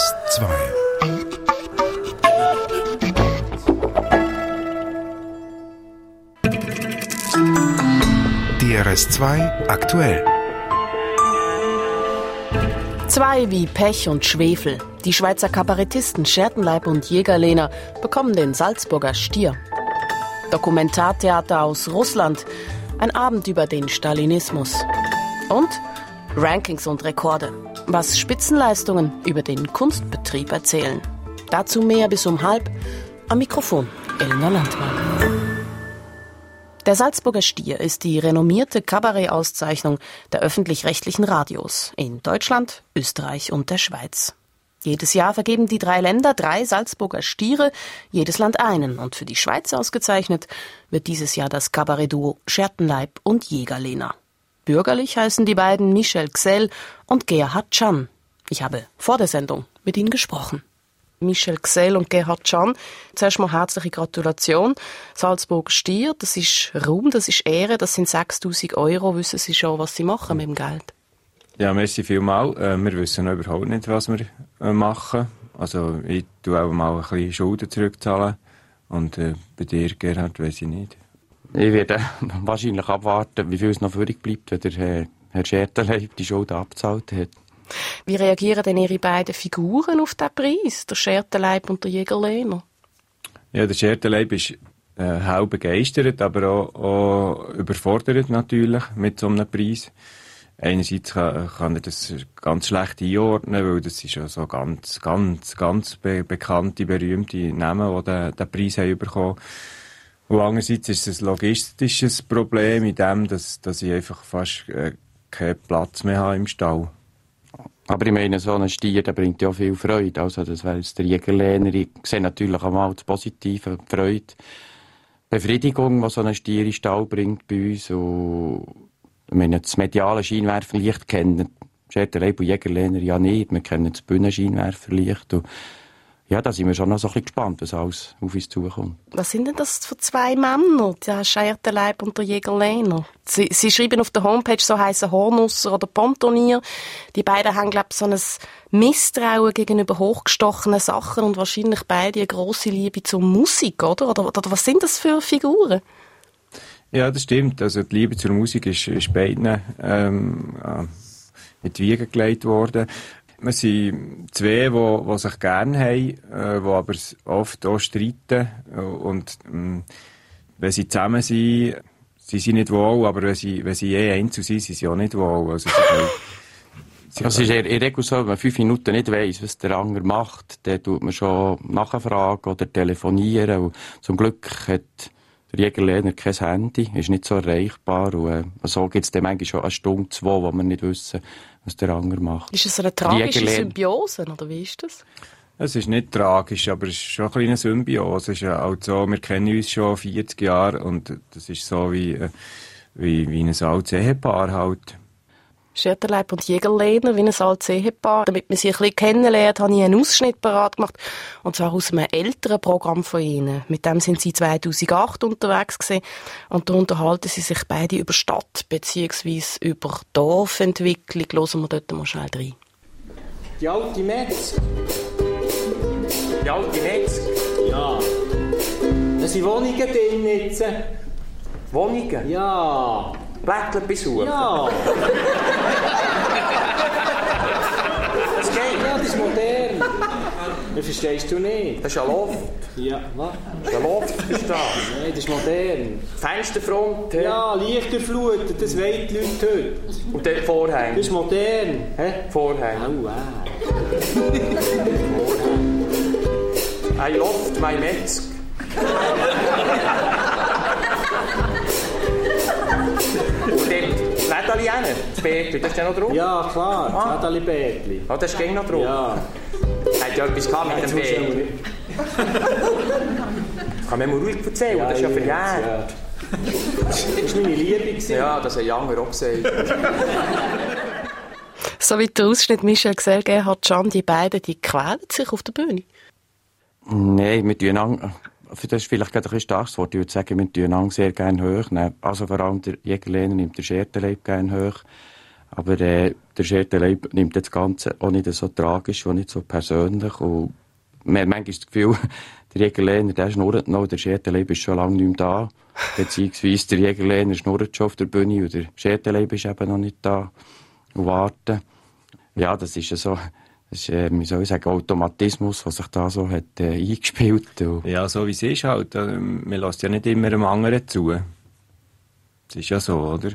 DRS2. DRS2 aktuell. Zwei wie Pech und Schwefel. Die Schweizer Kabarettisten Schertenleib und Jägerlehner bekommen den Salzburger Stier. Dokumentartheater aus Russland. Ein Abend über den Stalinismus. Und Rankings und Rekorde. Was Spitzenleistungen über den Kunstbetrieb erzählen. Dazu mehr bis um halb. Am Mikrofon Elena Landmann. Der Salzburger Stier ist die renommierte Kabarett-Auszeichnung der öffentlich-rechtlichen Radios in Deutschland, Österreich und der Schweiz. Jedes Jahr vergeben die drei Länder drei Salzburger Stiere, jedes Land einen. Und für die Schweiz ausgezeichnet wird dieses Jahr das Kabarettduo Schertenleib und Jägerlehner. Bürgerlich heißen die beiden Michel Xell und Gerhard Chan. Ich habe vor der Sendung mit ihnen gesprochen. Michel Xell und Gerhard Can. Zuerst mal herzliche Gratulation. Salzburg Stier, das ist Ruhm, das ist Ehre, das sind 6000 Euro. Wissen Sie schon, was Sie machen mit dem Geld? Ja, merci vielmal. Äh, wir wissen überhaupt nicht, was wir äh, machen. Also ich tue auch mal ein bisschen Schulden zurückzahlen. Und äh, bei dir, Gerhard, weiß ich nicht. Ich werde wahrscheinlich abwarten, wie viel es noch übrig bleibt, wenn der Herr, Herr Schertenleib die Schulden abgezahlt hat. Wie reagieren denn Ihre beiden Figuren auf diesen Preis, der Schertenleib und der Jägerlehner? Ja, der Schertenleib ist äh, hell begeistert, aber auch, auch überfordert natürlich mit so einem Preis. Einerseits kann, kann er das ganz schlecht einordnen, weil das ist ja so ganz, ganz, ganz be bekannte, berühmte Namen, die den, den Preis haben bekommen. Und andererseits ist es ein logistisches Problem in dem, dass, dass ich einfach fast äh, keinen Platz mehr habe im Stall. Aber ich meine, so ein Stier, der bringt ja viel Freude. Also, das wäre jetzt der Jägerlehner. Ich sehe natürlich auch mal das Positive, die Freude, Befriedigung, was so ein Stier in Stall bringt bei uns. Und, ich meine, das mediale Scheinwerferlicht kennen Scherterleib und Jägerlehner ja nicht. Wir kennen das Bühnenscheinwerferlicht. Und ja, da sind wir schon noch so ein bisschen gespannt, was alles auf uns zukommt. Was sind denn das für zwei Männer, der Schertenleib und der Jägerlehner? Sie, Sie schreiben auf der Homepage, so heißen Hornusser oder Pontonier. Die beiden haben, glaube ich, so ein Misstrauen gegenüber hochgestochenen Sachen und wahrscheinlich beide eine grosse Liebe zur Musik, oder? Oder, oder was sind das für Figuren? Ja, das stimmt. Also die Liebe zur Musik ist, ist beiden ähm, in die Wiege gelegt worden. Wir sind zwei, die, die sich gerne haben, äh, die aber oft auch streiten. Und ähm, wenn sie zusammen sind, sie sind nicht wohl, aber wenn sie, wenn sie eh einzeln sind, sind sie auch nicht wohl. Also, sie sie es ist in Regel so, wenn man fünf Minuten nicht weiss, was der andere macht, dann tut man schon nachfragen oder telefonieren. Und zum Glück hat der Jägerlehner kein Handy, ist nicht so erreichbar. Und äh, so gibt es dann manchmal schon eine Stunde, zwei, wo wir nicht wissen, was der andere macht. Ist es eine tragische Symbiose, oder wie ist das? Es ist nicht tragisch, aber es ist schon eine kleine Symbiose. Es ist ja auch so, wir kennen uns schon 40 Jahre und das ist so wie, äh, wie, wie ein altes Ehepaar halt. Scherterleib und Jägerlehner, wie ein altes Ehepaar. Damit man sie ein bisschen kennenlernt, habe ich einen Ausschnitt parat gemacht. Und zwar aus einem älteren Programm von ihnen. Mit dem sind sie 2008 unterwegs gewesen. Und da unterhalten sie sich beide über Stadt, beziehungsweise über Dorfentwicklung. Hören wir dort mal schnell rein. Die alte Metz. Die alte Metz? Ja. Da sind Wohnungen drin jetzt. Wohnungen? Ja. Plättchen besuchen? Ja. Das geht. Ja, das ist modern. Das verstehst du nicht. Das ist ein Loft. Ja, was? Das ist ein Loft, verstehst du? Nein, das ist modern. Fensterfront. Ja, Lichterflut, das wollen die Leute heute. Und dann Vorhänge. Das ist modern. Hä? Vorhänge. Oh, wow. Ein Loft, mein Metzg. Und dort Lädeli rein, das Bärtli, das ist ja noch drauf? Ja, klar, Ah. das hat Bärtli. Oh, das ist gegen noch drauf. Ja. Hat ja etwas gehabt mit dem Bärtli. nicht- Kann man mir ruhig erzählen, das ist ja verjährt. ja. Das war meine Liebe. gewesen. Ja, das hat Janger auch gesagt. So wie der Ausschnitt Michel Gesell Gerhard Can, die beiden, die quälen sich auf der Bühne. Nein, wir tun das ist vielleicht gerade ein bisschen starkes Wort. Ich würde sagen, wir tun ang sehr gerne hoch. Also vor allem der Jägerlehner nimmt der Schertenleib gerne hoch. Aber äh, der Scherte Leib nimmt das Ganze auch nicht so tragisch und nicht so persönlich. Und man hat manchmal das Gefühl, der Jägerlehner, der schnurrt noch, der Scherte ist schon lange nicht mehr da. Beziehungsweise der Jägerlehner schnurrt schon auf der Bühne und der Scherte ist eben noch nicht da und warten. Ja, das ist so, das ist, äh, wie soll ich sagen, Automatismus, was sich da so hat äh, eingespielt. Und Ja, so wie es ist halt. äh, Man lässt ja nicht immer einem anderen zu. Das ist ja so, oder?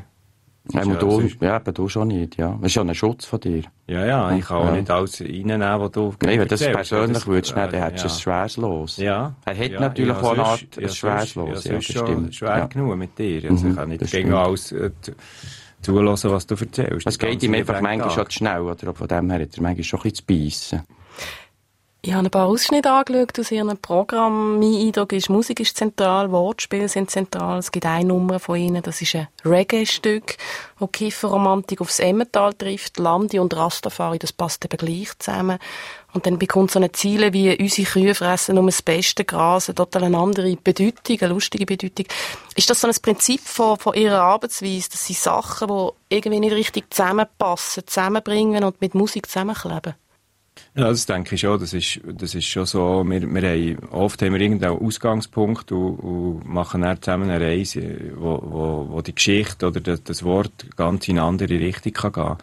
ja, ja, du, ja, aber du schon nicht, ja. Das ist ja ein Schutz von dir. Ja, ja, ich kann auch Ja. nicht alles reinnehmen, was du Nein, wenn du das persönlich Das- würdest dann äh, hättest du ja. ein schweres Los. Ja. Er hat natürlich ich auch eine Art ein ich schweres Los. Ich Ja, das sonst schon stimmt. schwer Ja. genug mit dir. Also ich Mhm, kann nicht gegen alles äh, zulassen, was du erzählst. Es geht ihm einfach manchmal schon zu schnell, oder? Von dem her hat er manchmal schon ein bisschen zu beißen. Ich habe ein paar Ausschnitte angeschaut aus Ihrem Programm. Mein Eindruck ist, Musik ist zentral, Wortspiele sind zentral. Es gibt eine Nummer von Ihnen, das ist ein Reggae-Stück, wo Kieferromantik aufs Emmental trifft. Landi und Rastafari, das passt eben gleich zusammen. Und dann bekommt so eine Ziele wie «Unsere Kühe fressen nur das beste Gras» eine total andere Bedeutung, eine lustige Bedeutung. Ist das so ein Prinzip von, von Ihrer Arbeitsweise, dass Sie Sachen, die irgendwie nicht richtig zusammenpassen, zusammenbringen und mit Musik zusammenkleben? Ja, das denke ich schon. Das ist, das ist schon so. Wir, wir haben, oft haben wir irgendeinen Ausgangspunkt und, und machen dann zusammen eine Reise, wo, wo, wo die Geschichte oder das, das Wort ganz in eine andere Richtung kann gehen.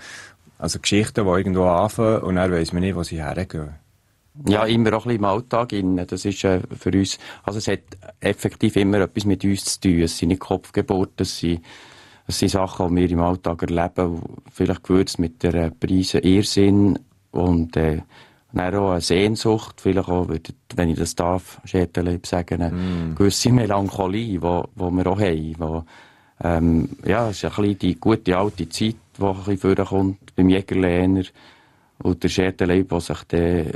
Also Geschichten, die irgendwo anfangen und dann weiss man nicht, wo sie hergehen. Ja, immer auch ein bisschen im Alltag innen. Das ist äh, für uns, also es hat effektiv immer etwas mit uns zu tun. Es sind nicht Kopfgeburten, es sind, es sind Sachen, die wir im Alltag erleben, vielleicht gewürzt mit der äh, Preise Irrsinn und äh, dann auch eine Sehnsucht, vielleicht auch, wenn ich das darf, Schertenleib sagen, eine gewisse Melancholie, die wir auch haben. Wo, ähm, ja, es ist ein bisschen die gute alte Zeit, die ein bisschen vorkommt beim Jägerlehner. Und der Schertenleib, der sich dann,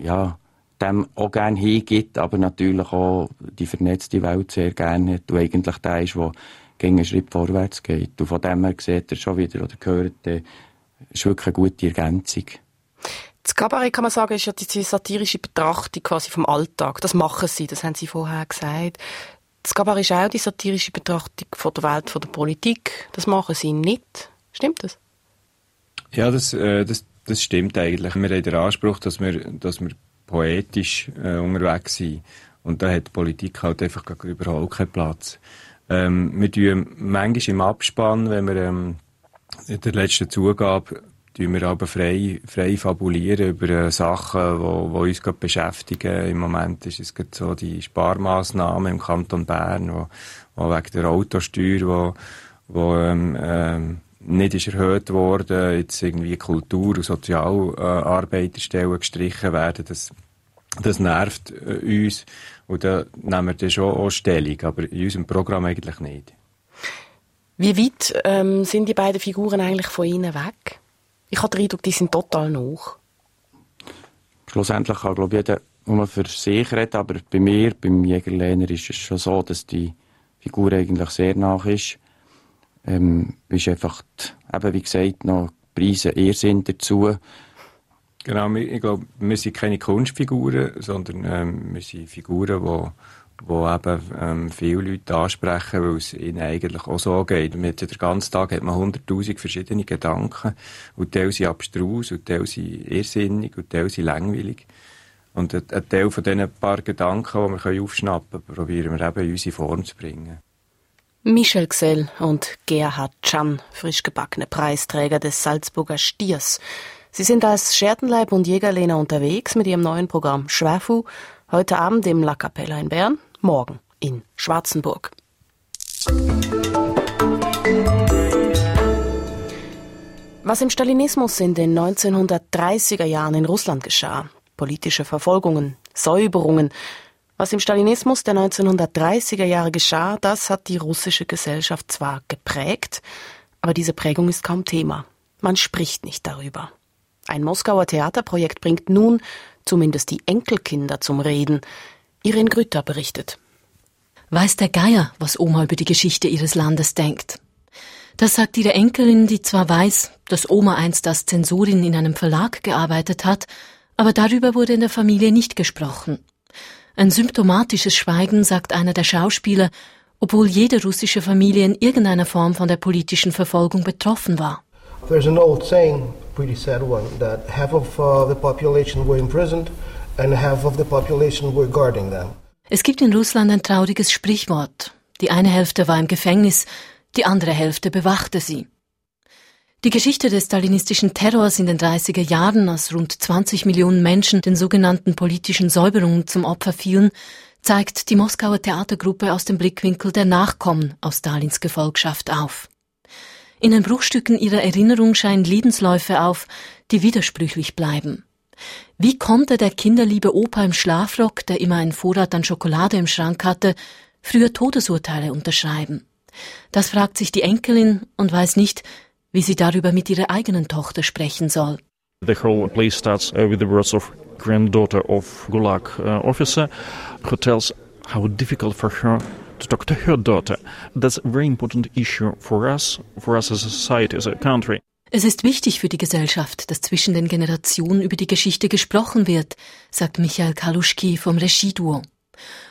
ja, dem auch gerne hingibt, aber natürlich auch die vernetzte Welt sehr gerne hat und eigentlich der ist, der gegen einen Schritt vorwärts geht. Und von dem her sieht er schon wieder oder hört, äh, ist wirklich eine gute Ergänzung. Das Kabarett, kann man sagen, ist ja die satirische Betrachtung quasi vom Alltag. Das machen sie, das haben sie vorher gesagt. Das Kabarett ist auch die satirische Betrachtung von der Welt, von der Politik. Das machen sie nicht. Stimmt das? Ja, das, äh, das, das stimmt eigentlich. Wir haben den Anspruch, dass wir, dass wir poetisch äh, unterwegs sind. Und da hat die Politik halt einfach überhaupt keinen Platz. Ähm, wir tun manchmal im Abspann, wenn wir ähm, in der letzten Zugabe tun wir aber frei, frei fabulieren über äh, Sachen, wo, wo uns gerade beschäftigen. Im Moment ist es gerade so die Sparmaßnahmen im Kanton Bern, wo, wo wegen der Autosteuer, wo, wo ähm, ähm, nicht ist erhöht worden, jetzt irgendwie Kultur- und Sozialarbeiterstellen gestrichen werden. Das, das nervt äh, uns und da nehmen wir dann schon auch Stellung, aber in unserem Programm eigentlich nicht. Wie weit ähm, sind die beiden Figuren eigentlich von ihnen weg? Ich habe den Eindruck, die sind total noch. Schlussendlich kann, glaube ich, jeder nur für sich reden, aber bei mir, beim Jägerlehner, ist es schon so, dass die Figur eigentlich sehr nach ist. Ähm, ist einfach, die, eben wie gesagt, noch Preise Irrsinn dazu. Genau, wir- ich glaube, wir sind keine Kunstfiguren, sondern ähm, wir sind Figuren, wo, wo eben ähm, viele Leute ansprechen, weil es ihnen eigentlich auch so geht. Mit den ganzen Tag hat man hunderttausend verschiedene Gedanken und Teil sind abstrus und Teil sind irrsinnig und Teil sind langweilig. Und ein, Teil von diesen paar Gedanken, die wir können aufschnappen können, probieren wir eben in unsere Form zu bringen. Michel Gsell und Gerhard Chan, frisch gebackene Preisträger des Salzburger Stiers. Sie sind als Schertenleib und Jägerlehner unterwegs mit ihrem neuen Programm Schwerfu, heute Abend im La Capella in Bern, morgen in Schwarzenburg. Was im Stalinismus in den 1930er Jahren in Russland geschah, politische Verfolgungen, Säuberungen, was im Stalinismus der 1930er Jahre geschah, das hat die russische Gesellschaft zwar geprägt, aber diese Prägung ist kaum Thema. Man spricht nicht darüber. Ein Moskauer Theaterprojekt bringt nun zumindest die Enkelkinder zum Reden. Irin Grütter berichtet. Weiß der Geier, was Oma über die Geschichte ihres Landes denkt. Das sagt ihre Enkelin, die zwar weiß, dass Oma einst als Zensorin in einem Verlag gearbeitet hat, aber darüber wurde in der Familie nicht gesprochen. Ein symptomatisches Schweigen, sagt einer der Schauspieler, obwohl jede russische Familie in irgendeiner Form von der politischen Verfolgung betroffen war. There's an old saying, pretty sad one, that half of uh, the population were imprisoned Es gibt in Russland ein trauriges Sprichwort. Die eine Hälfte war im Gefängnis, die andere Hälfte bewachte sie. Die Geschichte des stalinistischen Terrors in den 30er Jahren, als rund 20 Millionen Menschen den sogenannten politischen Säuberungen zum Opfer fielen, zeigt die Moskauer Theatergruppe aus dem Blickwinkel der Nachkommen aus Stalins Gefolgschaft auf. In den Bruchstücken ihrer Erinnerung scheinen Lebensläufe auf, die widersprüchlich bleiben. Wie konnte der kinderliebe Opa im Schlafrock, der immer einen Vorrat an Schokolade im Schrank hatte, früher Todesurteile unterschreiben? Das fragt sich die Enkelin und weiß nicht, wie sie darüber mit ihrer eigenen Tochter sprechen soll. The whole play starts uh, with the words of granddaughter of Gulag uh, officer who tells how difficult for her to talk to her daughter. That's a very important issue for us, for us as a society, as a country. Es ist wichtig für die Gesellschaft, dass zwischen den Generationen über die Geschichte gesprochen wird, sagt Michael Kaluschki vom Regieduo.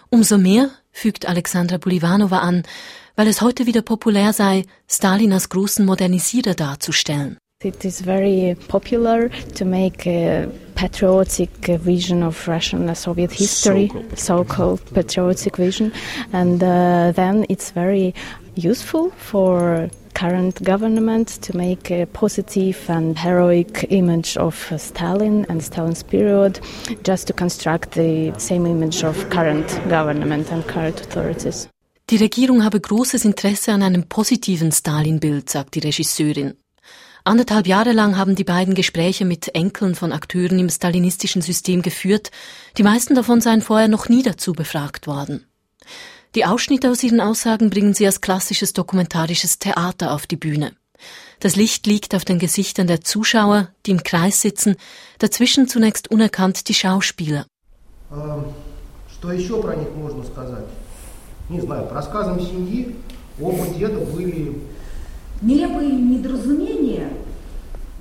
Umso mehr, fügt Alexandra Bulivanova an, weil es heute wieder populär sei, Stalin als großen Modernisierer darzustellen. It is very popular to make a patriotic vision of Russian Soviet history, so-called so patriotic vision, and uh, then it's very useful for current government to make a positive and heroic image of Stalin and Stalin's period, just to construct the same image of current government and current authorities. Die Regierung habe großes Interesse an einem positiven Stalin-Bild, sagt die Regisseurin. Anderthalb Jahre lang haben die beiden Gespräche mit Enkeln von Akteuren im stalinistischen System geführt. Die meisten davon seien vorher noch nie dazu befragt worden. Die Ausschnitte aus ihren Aussagen bringen sie als klassisches dokumentarisches Theater auf die Bühne. Das Licht liegt auf den Gesichtern der Zuschauer, die im Kreis sitzen, dazwischen zunächst unerkannt die Schauspieler. Что еще про них можно сказать? Не знаю, по рассказам семьи, оба деда были нелепые недоразумения,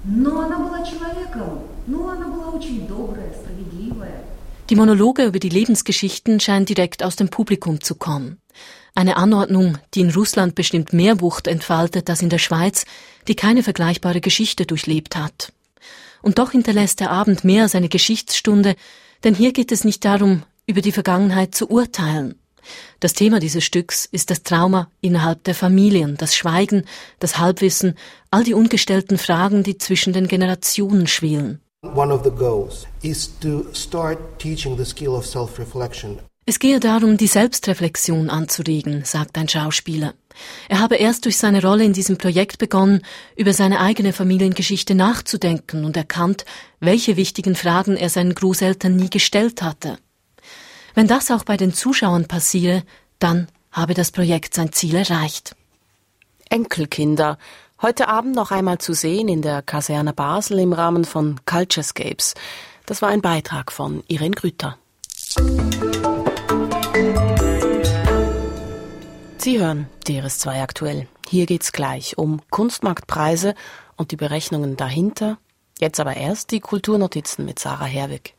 но она была человеком, ну, она была очень добрая, справедливая. Die Monologe über die Lebensgeschichten scheinen direkt aus dem Publikum zu kommen. Eine Anordnung, die in Russland bestimmt mehr Wucht entfaltet als in der Schweiz, die keine vergleichbare Geschichte durchlebt hat. Und doch hinterlässt der Abend mehr als eine Geschichtsstunde, denn hier geht es nicht darum, über die Vergangenheit zu urteilen. Das Thema dieses Stücks ist das Trauma innerhalb der Familien, das Schweigen, das Halbwissen, all die ungestellten Fragen, die zwischen den Generationen schwelen. One of the goals is to start teaching the skill of self-reflection. Es gehe darum, die Selbstreflexion anzuregen, sagt ein Schauspieler. Er habe erst durch seine Rolle in diesem Projekt begonnen, über seine eigene Familiengeschichte nachzudenken und erkannt, welche wichtigen Fragen er seinen Großeltern nie gestellt hatte. Wenn das auch bei den Zuschauern passiere, dann habe das Projekt sein Ziel erreicht. Enkelkinder. Heute Abend noch einmal zu sehen in der Kaserne Basel im Rahmen von Culturescapes. Das war ein Beitrag von Irene Grüter. Sie hören DRS2 aktuell. Hier geht's gleich um Kunstmarktpreise und die Berechnungen dahinter. Jetzt aber erst die Kulturnotizen mit Sarah Herwig.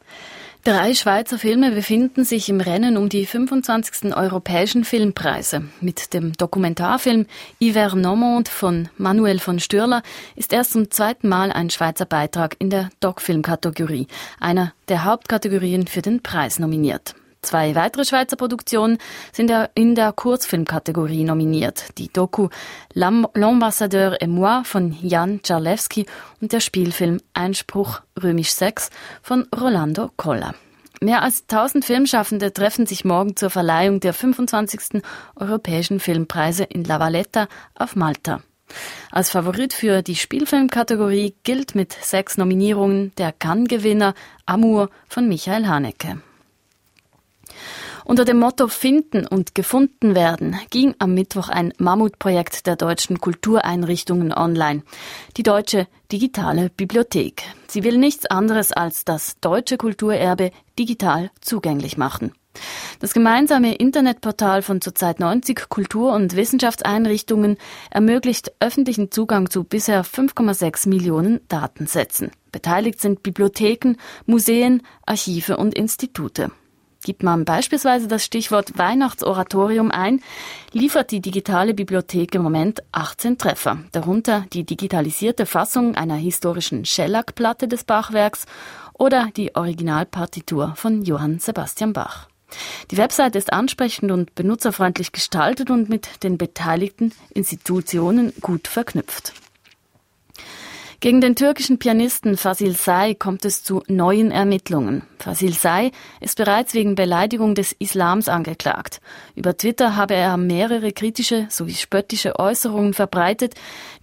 Drei Schweizer Filme befinden sich im Rennen um die 25. europäischen Filmpreise. Mit dem Dokumentarfilm Hiver Normand von Manuel von Stürler ist erst zum zweiten Mal ein Schweizer Beitrag in der Doc-Film-Kategorie, einer der Hauptkategorien für den Preis nominiert. Zwei weitere Schweizer Produktionen sind in der Kurzfilmkategorie nominiert. Die Doku L'Ambassadeur et moi von Jan Czarlewski und der Spielfilm Einspruch römisch 6 von Rolando Colla. Mehr als 1000 Filmschaffende treffen sich morgen zur Verleihung der 25. Europäischen Filmpreise in La Valletta auf Malta. Als Favorit für die Spielfilmkategorie gilt mit sechs Nominierungen der Cannes-Gewinner Amour von Michael Haneke. Unter dem Motto Finden und gefunden werden ging am Mittwoch ein Mammutprojekt der deutschen Kultureinrichtungen online. Die Deutsche Digitale Bibliothek. Sie will nichts anderes als das deutsche Kulturerbe digital zugänglich machen. Das gemeinsame Internetportal von zurzeit 90 Kultur- und Wissenschaftseinrichtungen ermöglicht öffentlichen Zugang zu bisher 5,6 Millionen Datensätzen. Beteiligt sind Bibliotheken, Museen, Archive und Institute. Gibt man beispielsweise das Stichwort Weihnachtsoratorium ein, liefert die digitale Bibliothek im Moment 18 Treffer, darunter die digitalisierte Fassung einer historischen Schellackplatte des Bachwerks oder die Originalpartitur von Johann Sebastian Bach. Die Website ist ansprechend und benutzerfreundlich gestaltet und mit den beteiligten Institutionen gut verknüpft. Gegen den türkischen Pianisten Fasil Say kommt es zu neuen Ermittlungen. Fasil Say ist bereits wegen Beleidigung des Islams angeklagt. Über Twitter habe er mehrere kritische sowie spöttische Äußerungen verbreitet,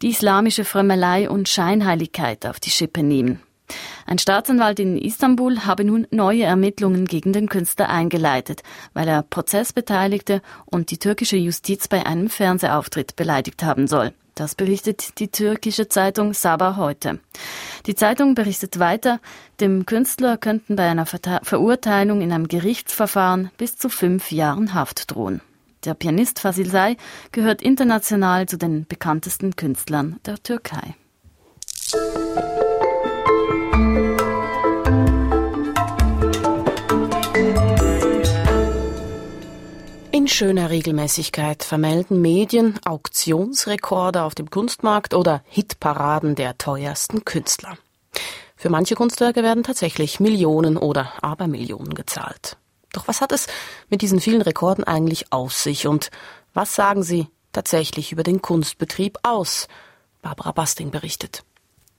die islamische Frömmelei und Scheinheiligkeit auf die Schippe nehmen. Ein Staatsanwalt in Istanbul habe nun neue Ermittlungen gegen den Künstler eingeleitet, weil er Prozessbeteiligte und die türkische Justiz bei einem Fernsehauftritt beleidigt haben soll. Das berichtet die türkische Zeitung Sabah heute. Die Zeitung berichtet weiter, dem Künstler könnten bei einer Verurteilung in einem Gerichtsverfahren bis zu fünf Jahren Haft drohen. Der Pianist Fasil Say gehört international zu den bekanntesten Künstlern der Türkei. Schöner Regelmäßigkeit vermelden Medien Auktionsrekorde auf dem Kunstmarkt oder Hitparaden der teuersten Künstler. Für manche Kunstwerke werden tatsächlich Millionen oder Abermillionen gezahlt. Doch was hat es mit diesen vielen Rekorden eigentlich auf sich und was sagen sie tatsächlich über den Kunstbetrieb aus? Barbara Basting berichtet.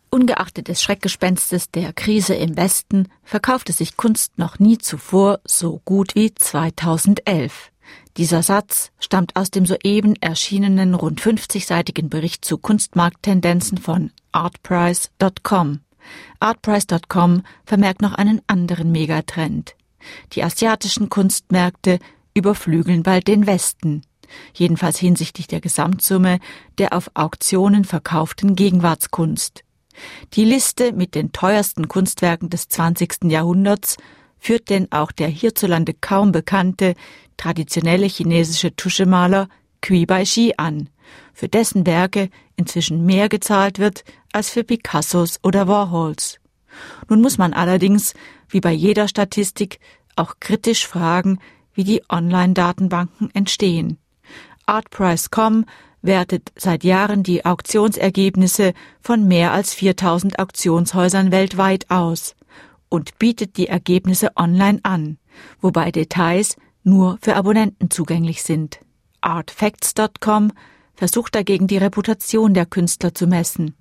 Ungeachtet des Schreckgespenstes der Krise im Westen verkaufte sich Kunst noch nie zuvor so gut wie 2011. Dieser Satz stammt aus dem soeben erschienenen rund 50-seitigen Bericht zu Kunstmarkttendenzen von artprice.com. Artprice.com vermerkt noch einen anderen Megatrend. Die asiatischen Kunstmärkte überflügeln bald den Westen, jedenfalls hinsichtlich der Gesamtsumme der auf Auktionen verkauften Gegenwartskunst. Die Liste mit den teuersten Kunstwerken des 20. Jahrhunderts führt denn auch der hierzulande kaum bekannte traditionelle chinesische Tuschemaler Cui Baishi an, für dessen Werke inzwischen mehr gezahlt wird als für Picassos oder Warhols. Nun muss man allerdings, wie bei jeder Statistik, auch kritisch fragen, wie die Online-Datenbanken entstehen. Artprice.com wertet seit Jahren die Auktionsergebnisse von mehr als 4000 Auktionshäusern weltweit aus und bietet die Ergebnisse online an, wobei Details nur für Abonnenten zugänglich sind. Artfacts.com versucht dagegen die Reputation der Künstler zu messen.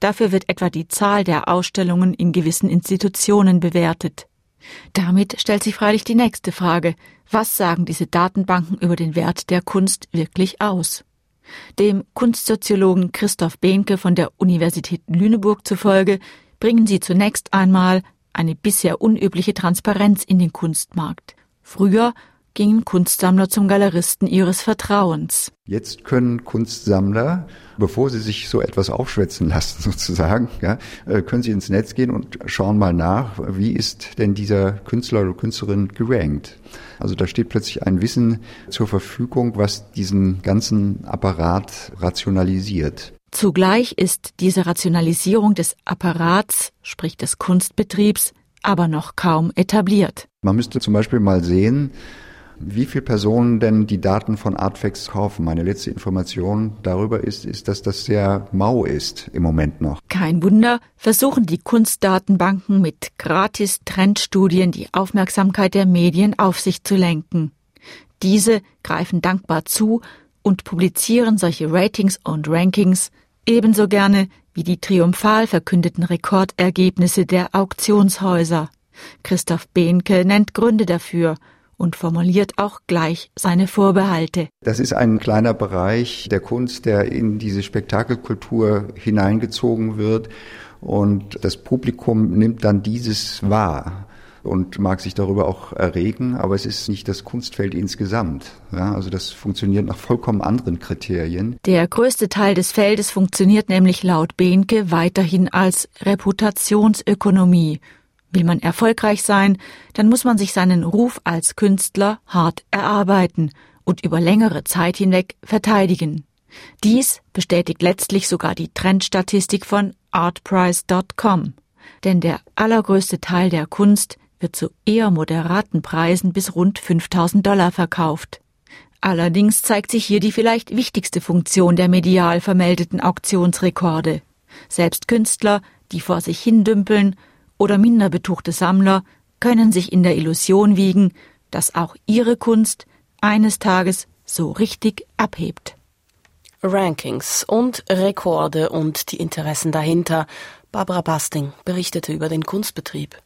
Dafür wird etwa die Zahl der Ausstellungen in gewissen Institutionen bewertet. Damit stellt sich freilich die nächste Frage, was sagen diese Datenbanken über den Wert der Kunst wirklich aus? Dem Kunstsoziologen Christoph Behnke von der Universität Lüneburg zufolge bringen sie zunächst einmal eine bisher unübliche Transparenz in den Kunstmarkt. Früher gingen Kunstsammler zum Galeristen ihres Vertrauens. Jetzt können Kunstsammler, bevor sie sich so etwas aufschwätzen lassen sozusagen, ja, äh, können sie ins Netz gehen und schauen mal nach, wie ist denn dieser Künstler oder Künstlerin gerankt. Also da steht plötzlich ein Wissen zur Verfügung, was diesen ganzen Apparat rationalisiert. Zugleich ist diese Rationalisierung des Apparats, sprich des Kunstbetriebs, aber noch kaum etabliert. Man müsste zum Beispiel mal sehen, wie viele Personen denn die Daten von Artfacts kaufen. Meine letzte Information darüber ist, ist, dass das sehr mau ist im Moment noch. Kein Wunder, versuchen die Kunstdatenbanken mit gratis Trendstudien die Aufmerksamkeit der Medien auf sich zu lenken. Diese greifen dankbar zu und publizieren solche Ratings und Rankings ebenso gerne wie die triumphal verkündeten Rekordergebnisse der Auktionshäuser. Christoph Behnke nennt Gründe dafür und formuliert auch gleich seine Vorbehalte. Das ist ein kleiner Bereich der Kunst, der in diese Spektakelkultur hineingezogen wird und das Publikum nimmt dann dieses wahr und mag sich darüber auch erregen, aber es ist nicht das Kunstfeld insgesamt. Ja, also das funktioniert nach vollkommen anderen Kriterien. Der größte Teil des Feldes funktioniert nämlich laut Behnke weiterhin als Reputationsökonomie. Will man erfolgreich sein, dann muss man sich seinen Ruf als Künstler hart erarbeiten und über längere Zeit hinweg verteidigen. Dies bestätigt letztlich sogar die Trendstatistik von artprice.com. Denn der allergrößte Teil der Kunst wird zu eher moderaten Preisen bis rund 5000 Dollar verkauft. Allerdings zeigt sich hier die vielleicht wichtigste Funktion der medial vermeldeten Auktionsrekorde. Selbst Künstler, die vor sich hindümpeln, oder minder betuchte Sammler können sich in der Illusion wiegen, dass auch ihre Kunst eines Tages so richtig abhebt. Rankings und Rekorde und die Interessen dahinter. Barbara Basting berichtete über den Kunstbetrieb.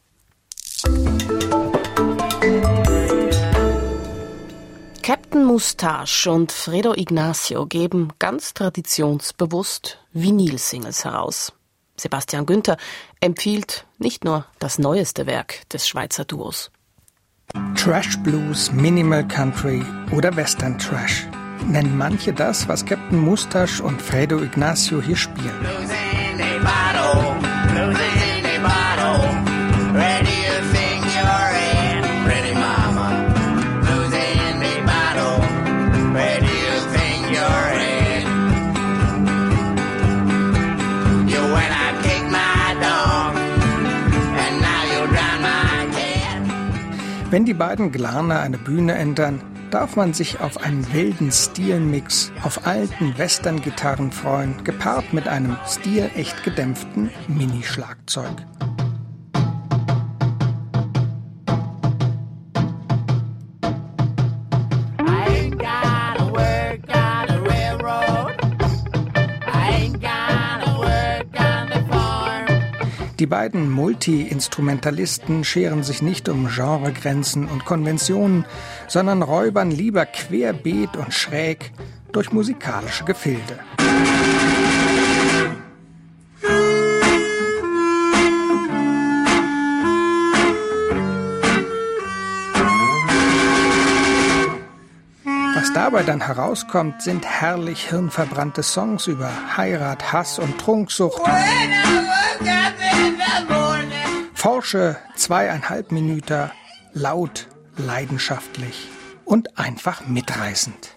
Captain Moustache und Fredo Ignacio geben ganz traditionsbewusst Vinyl-Singles heraus. Sebastian Günther empfiehlt nicht nur das neueste Werk des Schweizer Duos. Trash Blues, Minimal Country oder Western Trash nennen manche das, was Captain Mustache und Fredo Ignacio hier spielen. Wenn die beiden Glaner eine Bühne ändern, darf man sich auf einen wilden Stilmix auf alten Western-Gitarren freuen, gepaart mit einem stilecht gedämpften Minischlagzeug. Die beiden Multi-Instrumentalisten scheren sich nicht um Genregrenzen und Konventionen, sondern räubern lieber querbeet und schräg durch musikalische Gefilde. Was dabei dann herauskommt, sind herrlich hirnverbrannte Songs über Heirat, Hass und Trunksucht. Forsche zweieinhalb Minuten, laut, leidenschaftlich und einfach mitreißend.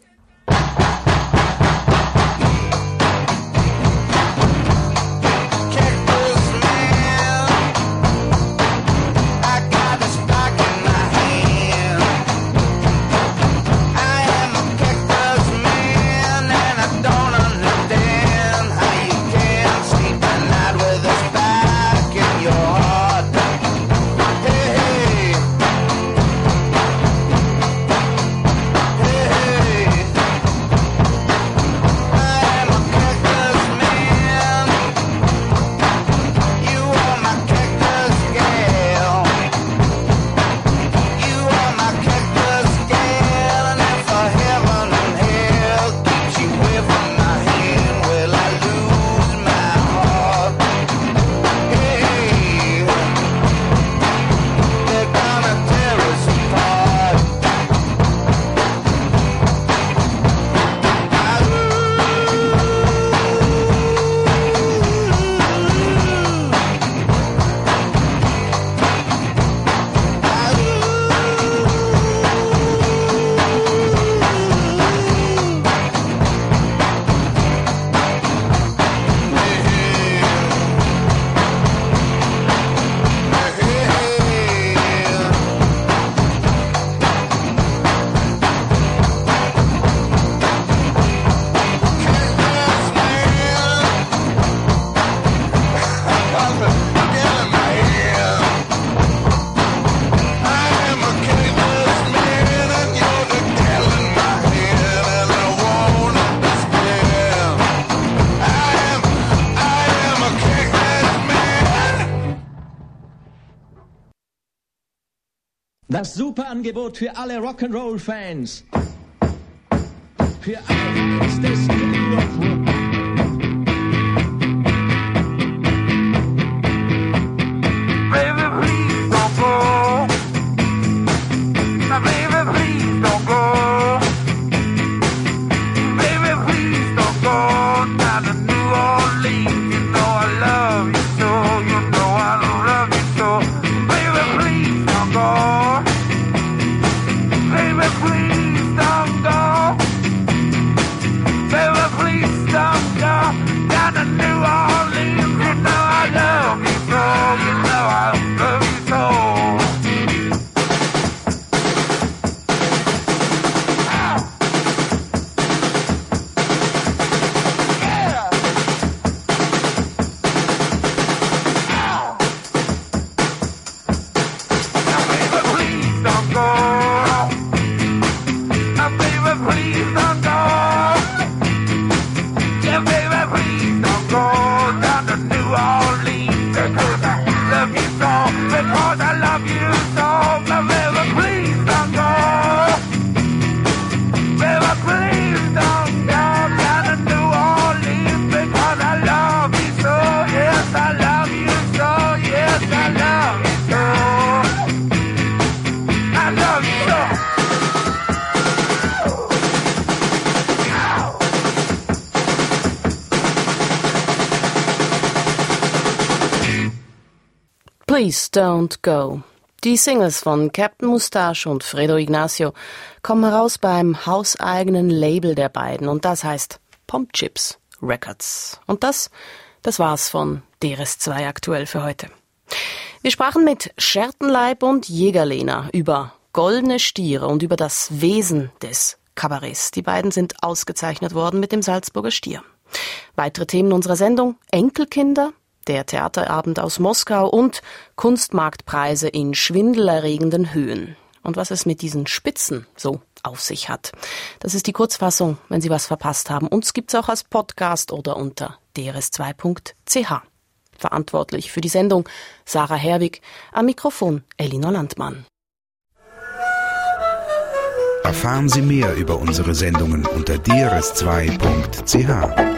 Super Angebot für alle Rock'n'Roll-Fans. Für alle Fans des King of Please Don't Go. Die Singles von Captain Mustache und Fredo Ignacio kommen heraus beim hauseigenen Label der beiden und das heißt Pomp Chips Records. Und das, das war's von DRS2 aktuell für heute. Wir sprachen mit Schertenleib und Jägerlena über goldene Stiere und über das Wesen des Kabarets. Die beiden sind ausgezeichnet worden mit dem Salzburger Stier. Weitere Themen unserer Sendung Enkelkinder, der Theaterabend aus Moskau und Kunstmarktpreise in schwindelerregenden Höhen. Und was es mit diesen Spitzen so auf sich hat. Das ist die Kurzfassung, wenn Sie was verpasst haben. Uns gibt's auch als Podcast oder unter drs2.ch. Verantwortlich für die Sendung Sarah Herwig, am Mikrofon Elinor Landmann. Erfahren Sie mehr über unsere Sendungen unter drs2.ch.